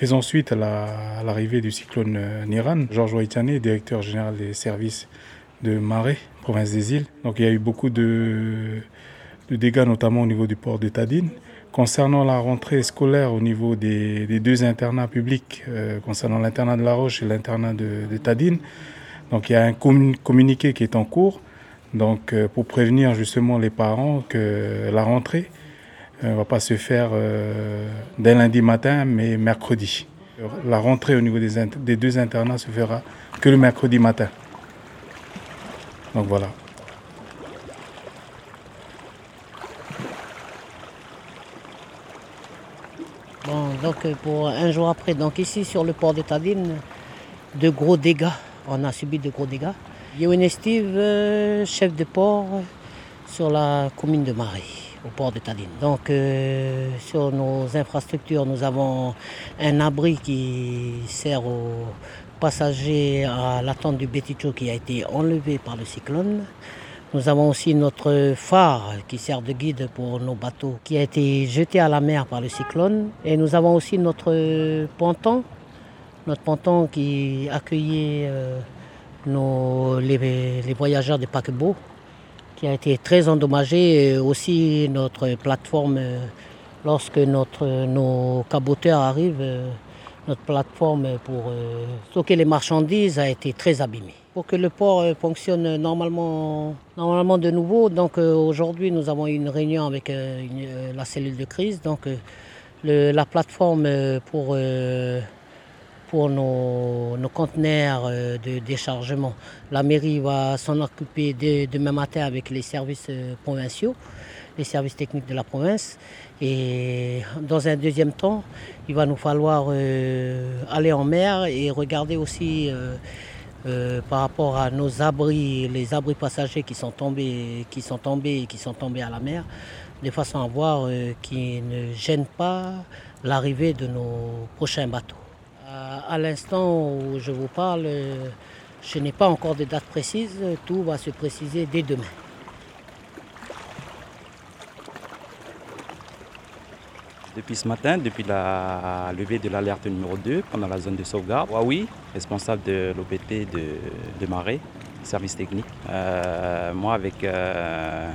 Faisant suite à l'arrivée du cyclone Niran, Georges Waitane, directeur général des services de Marais, province des îles. Donc il y a eu beaucoup de, dégâts, notamment au niveau du port de Tadine. Concernant la rentrée scolaire au niveau des, deux internats publics, euh, concernant l'internat de La Roche et l'internat de, Tadine, donc il y a un communiqué qui est en cours, donc euh, pour prévenir justement les parents que la rentrée ne euh, va pas se faire dès lundi matin, mais mercredi. La rentrée au niveau des, deux internats se fera que le mercredi matin. Donc voilà. Bon, donc euh, pour un jour après, donc ici sur le port de Tadine, de gros dégâts. On a subi de gros dégâts. Yoann euh, chef de port sur la commune de Marie, au port de Tadine. Donc euh, sur nos infrastructures, nous avons un abri qui sert aux passager à l'attente du Béticho qui a été enlevé par le cyclone. Nous avons aussi notre phare qui sert de guide pour nos bateaux qui a été jeté à la mer par le cyclone. Et nous avons aussi notre ponton, notre ponton qui accueillait euh, nos, les, voyageurs de paquebot qui a été très endommagé. Et aussi notre plateforme, euh, lorsque notre, nos caboteurs arrivent, euh, notre plateforme pour euh, stocker les marchandises a été très abîmée. Pour que le port euh, fonctionne normalement, normalement de nouveau, donc euh, aujourd'hui nous avons une réunion avec la cellule de crise. Donc la plateforme pour, pour nos, conteneurs de déchargement, la mairie va s'en occuper demain matin avec les services provinciaux les services techniques de la province. Et dans un deuxième temps, il va nous falloir euh, aller en mer et regarder aussi euh, euh, par rapport à nos abris, les abris passagers qui sont tombés, qui sont tombés et qui sont tombés à la mer, de façon à voir qu'ils ne gênent pas l'arrivée de nos prochains bateaux. À, l'instant où je vous parle, je n'ai pas encore de date précise, tout va se préciser dès demain. Depuis ce matin, depuis la levée de l'alerte numéro 2 pendant la zone de sauvegarde, oui, responsable de l'OPT de, Marais, service technique. Euh, moi, avec euh,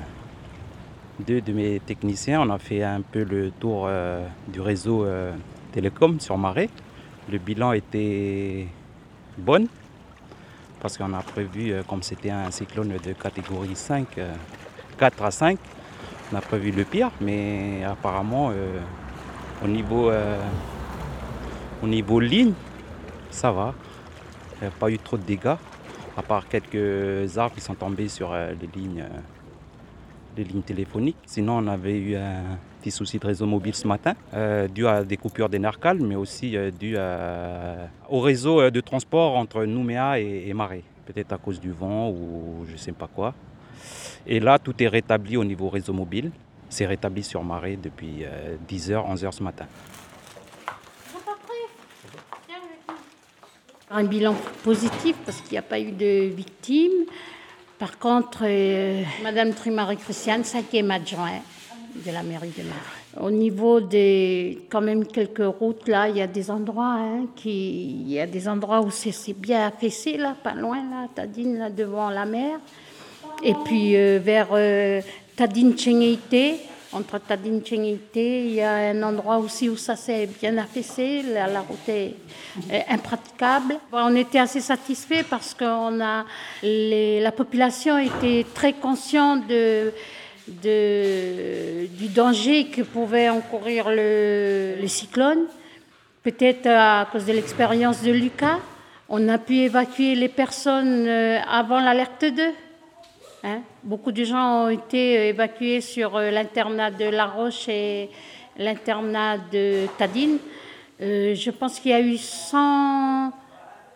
deux de mes techniciens, on a fait un peu le tour euh, du réseau télécom sur Marais. Le bilan était bon parce qu'on a prévu, comme c'était un cyclone de catégorie 5, 4 à 5, on a prévu le pire, mais apparemment au niveau, euh, au niveau ligne, ça va. Il n'y a pas eu trop de dégâts, à part quelques arbres qui sont tombés sur euh, les lignes, euh, les lignes téléphoniques. Sinon, on avait eu un petit souci de réseau mobile ce matin, dû à des coupures d'énercal, mais aussi dû au réseau de transport entre Nouméa et, et Marais. Peut-être à cause du vent ou je ne sais pas quoi. Et là, tout est rétabli au niveau réseau mobile. C'est rétabli sur marée depuis 10h, euh, 11h ce matin. Un bilan positif parce qu'il n'y a pas eu de victimes. Par contre, euh, Madame Trimari Christiane, cinquième adjoint de la mairie de Marais. Au niveau des, quand même quelques routes là, il y a des endroits hein, il y a des endroits où c'est bien affaissé là, pas loin là, Tadine là devant la mer. Et puis euh, vers Tadine Chengeite, entre Tadine Chengeite, il y a un endroit aussi où ça s'est bien affaissé, la, route est, impraticable. On était assez satisfaits parce que a la population était très consciente de, du danger que pouvait encourir le, cyclone. Peut-être à cause de l'expérience de Lucas, on a pu évacuer les personnes euh, avant l'alerte 2. Hein. Beaucoup de gens ont été évacués sur euh, l'internat de La Roche et l'internat de Tadine. Euh, je pense qu'il y a eu 100,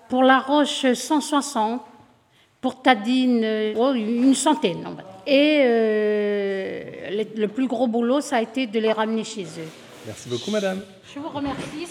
pour La Roche 160, pour Tadine euh, oh, une centaine. Et le, plus gros boulot, ça a été de les ramener chez eux. Merci beaucoup, madame. Je vous remercie.